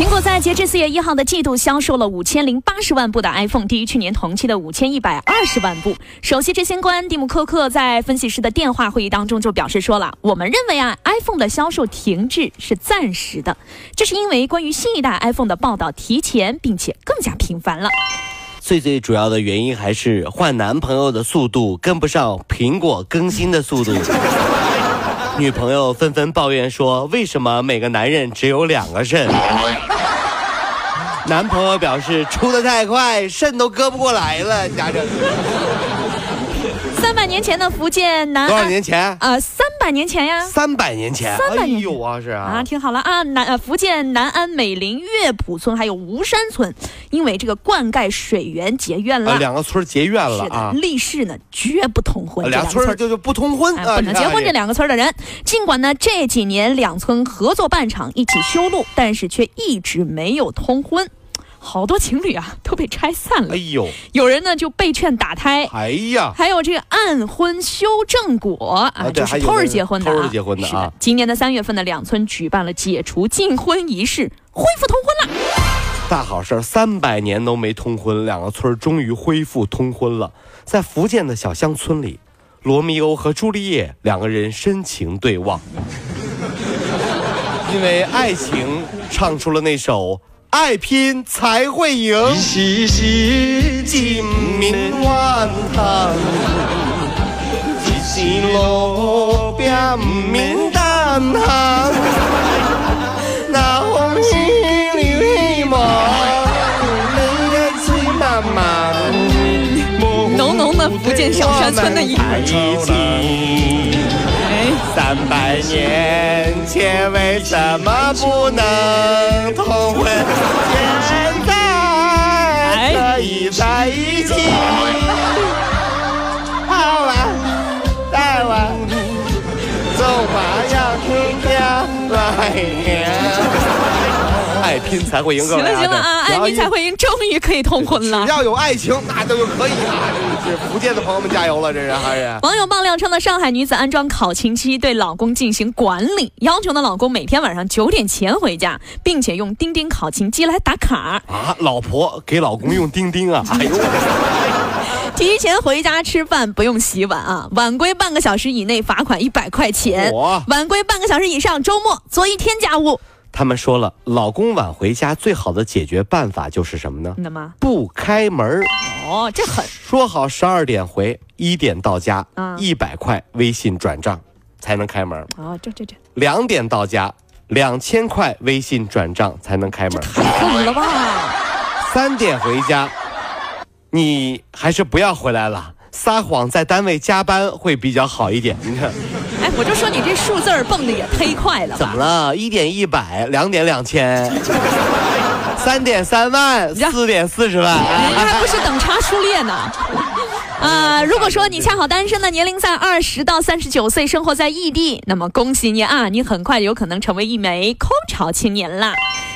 苹果在截至四月一号的季度销售了五千零八十万部的 iPhone，低于去年同期的五千一百二十万部。首席执行官蒂姆·科克在分析师的电话会议当中就表示说了：“我们认为啊，iPhone 的销售停滞是暂时的，这是因为关于新一代 iPhone 的报道提前并且更加频繁了。最最主要的原因还是换男朋友的速度跟不上苹果更新的速度。”女朋友纷纷抱怨说：“为什么每个男人只有两个肾？”男朋友表示：“出的太快，肾都割不过来了。”家这。三百年前的福建南多少年前？呃，三百年前呀。三百年前。三百年有啊，是啊。啊，听好了啊，南呃福建南安美林乐浦村还有吴山村，因为这个灌溉水源结怨了。两个村结怨了啊。立誓呢，绝不通婚。两村就就不通婚，不能结婚。这两个村的人，尽管呢这几年两村合作办厂，一起修路，但是却一直没有通婚。好多情侣啊都被拆散了。哎呦，有人呢就被劝打胎。哎呀，还有这个暗婚修正果啊，就是偷着结婚的。偷着结婚的啊。今年的三月份呢，两村举办了解除禁婚仪式，恢复通婚了。大好事，三百年都没通婚，两个村终于恢复通婚了。在福建的小乡村里，罗密欧和朱丽叶两个人深情对望，因为爱情唱出了那首。爱拼才会赢。是是金面万堂，一时路边不希望，你的嘴慢慢。浓浓的福建小山村的一情。三百年前为什么不能同婚？现在可以在一起。好啊，再玩，走吧，要听歌，来。爱拼才会赢，行了行了啊！爱拼才会赢，终于可以通婚了。只要有爱情，那就可以啊！这是福建的朋友们加油了，这是还是？网友爆料称呢，上海女子安装考勤机对老公进行管理，要求呢老公每天晚上九点前回家，并且用钉钉考勤机来打卡。啊，老婆给老公用钉钉啊！哎呦，提前回家吃饭不用洗碗啊！晚归半个小时以内罚款一百块钱，晚归半个小时以上周末做一天家务。他们说了，老公晚回家最好的解决办法就是什么呢？不开门哦，这狠。说好十二点回，一点到家，一百块微信转账才能开门。哦，这这这。两点到家，两千块微信转账才能开门。太狠了吧！三点回家，你还是不要回来了。撒谎在单位加班会比较好一点。你看，哎，我就说你这数字儿蹦的也忒快了。怎么了？一点一百，两点两千，三点三万，四点四十万，还不是等差数列呢？啊，如果说你恰好单身的年龄在二十到三十九岁，生活在异地，那么恭喜你啊，你很快有可能成为一枚空巢青年啦。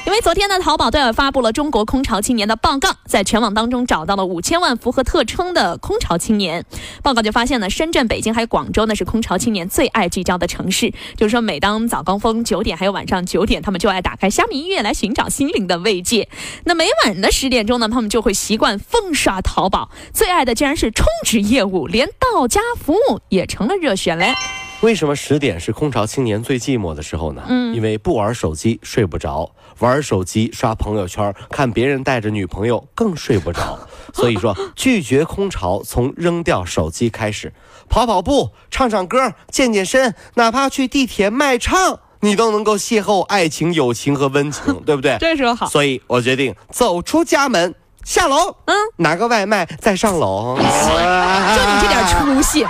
因为昨天呢，淘宝对外发布了中国空巢青年的报告，在全网当中找到了五千万符合特征的空巢青年。报告就发现呢，深圳、北京还有广州呢是空巢青年最爱聚焦的城市。就是说，每当早高峰九点还有晚上九点，他们就爱打开虾米音乐来寻找心灵的慰藉。那每晚的十点钟呢，他们就会习惯疯刷淘宝，最爱的竟然是充值业务，连到家服务也成了热选嘞。为什么十点是空巢青年最寂寞的时候呢？嗯，因为不玩手机睡不着，玩手机刷朋友圈，看别人带着女朋友更睡不着。所以说，拒绝空巢从扔掉手机开始，跑跑步，唱唱歌，健健身，哪怕去地铁卖唱，你都能够邂逅爱情、友情和温情，对不对？这说好。所以我决定走出家门。下楼，嗯，拿个外卖再上楼。就你这点出息！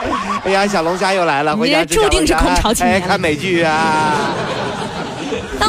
哎呀，小龙虾又来了，回家注定是空巢 青年。看美剧啊。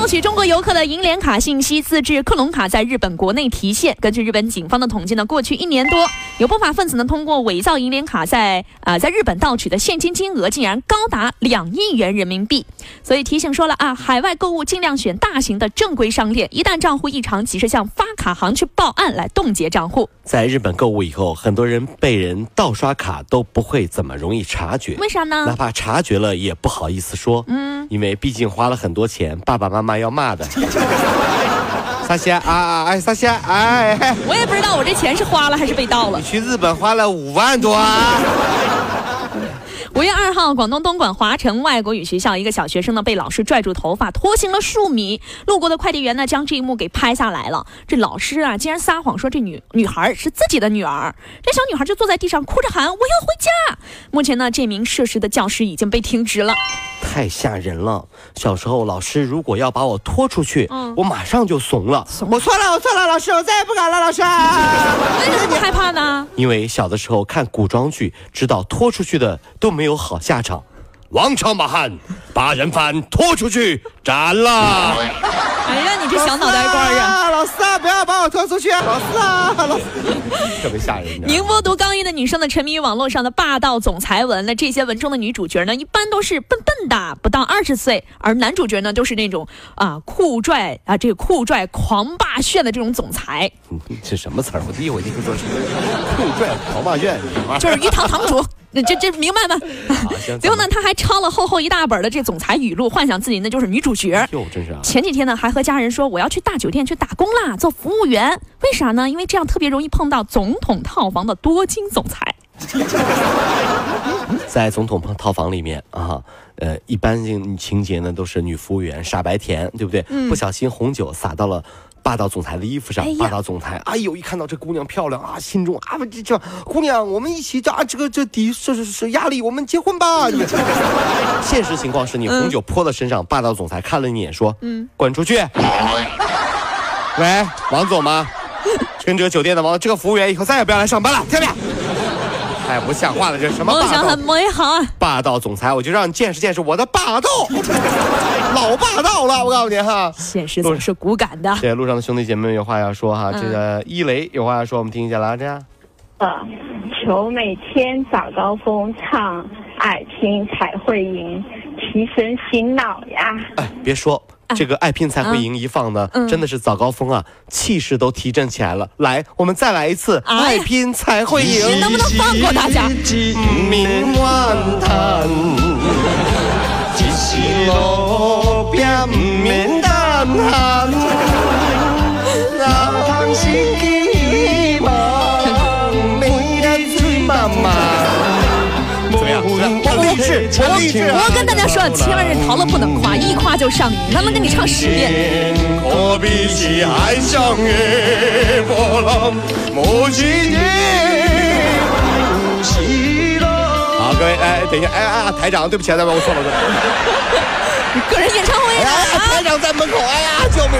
盗取中国游客的银联卡信息，自制克隆卡在日本国内提现。根据日本警方的统计呢，过去一年多，有不法分子呢通过伪造银联卡在啊在日本盗取的现金金额竟然高达两亿元人民币。所以提醒说了啊，海外购物尽量选大型的正规商店，一旦账户异常，及时向发卡行去报案来冻结账户。在日本购物以后，很多人被人盗刷卡都不会怎么容易察觉，为啥呢？哪怕察觉了也不好意思说，嗯，因为毕竟花了很多钱，爸爸妈妈要骂的。撒仙啊啊哎，撒仙哎，我也不知道我这钱是花了还是被盗了你。去日本花了五万多啊！五月二号，广东东莞华城外国语学校一个小学生呢被老师拽住头发拖行了数米，路过的快递员呢将这一幕给拍下来了。这老师啊竟然撒谎说这女女孩是自己的女儿，这小女孩就坐在地上哭着喊我要回家。目前呢这名涉事的教师已经被停职了。太吓人了！小时候老师如果要把我拖出去，我马上就怂了。我错了，我错了，老师，我再也不敢了，老师。为什么不害怕呢？因为小的时候看古装剧，知道拖出去的都没有好下场。王朝马汉把人犯拖出去斩了。哎呀，你这小脑袋瓜啊！老四啊，不要把我拖出去啊！老四啊，老四，特别吓人。宁波读高一的女生呢，沉迷于网络上的霸道总裁文。那这些文中的女主角呢，一般都是笨笨的，不到二十岁；而男主角呢，都是那种啊酷拽啊这个酷拽狂霸炫的这种总裁，这什么词儿？我第一回听说是酷拽狂霸炫，就是鱼塘堂主。那这这明白吗？好 行最后呢，他还抄了厚厚一大本的这总裁语录，幻想自己那就是女主角。哟，真是啊！前几天呢，还和家人说我要去大酒店去打工啦，做服务员。为啥呢？因为这样特别容易碰到总统套房的多金总裁。在总统套房里面啊，呃，一般情情节呢都是女服务员傻白甜，对不对？不小心红酒洒到了。霸道总裁的衣服上哎，霸道总裁，哎呦，一看到这姑娘漂亮啊，心中啊，这这姑娘，我们一起啊，这个这底是是是压力，我们结婚吧。这个现实情况是你红酒泼到身上，霸道总裁看了你一眼，说，嗯，滚出去。喂，王总吗？全哲酒店的王，这个服务员以后再也不要来上班了，听见没？太不像话了，这什么霸道梦想很？美好啊！霸道总裁，我就让你见识见识我的霸道，老霸道了，我告诉你哈。现实总是骨感的。这路上的兄弟姐妹们有话要说哈，这个一雷有话要说，我们听一下来，这样。呃，求每天早高峰唱《爱拼才会赢》，提神醒脑呀！哎，别说。这个爱拼才会赢一放呢，真的是早高峰啊，气势都提振起来了。来，我们再来一次，哎爱拼才会赢。你能不能放过大家？命万叹，一时路边不免胆寒，哪通 么样？我励志，我励志。我跟大家说，千万人陶乐不能夸，一夸就上瘾，他能跟你唱十遍。可比起海上的波浪，无止境。好，各位，哎，等一下，哎哎，台长，对不起，我错了，我错了。个人演唱会哎呀，呢？台长在门口，哎呀，救命！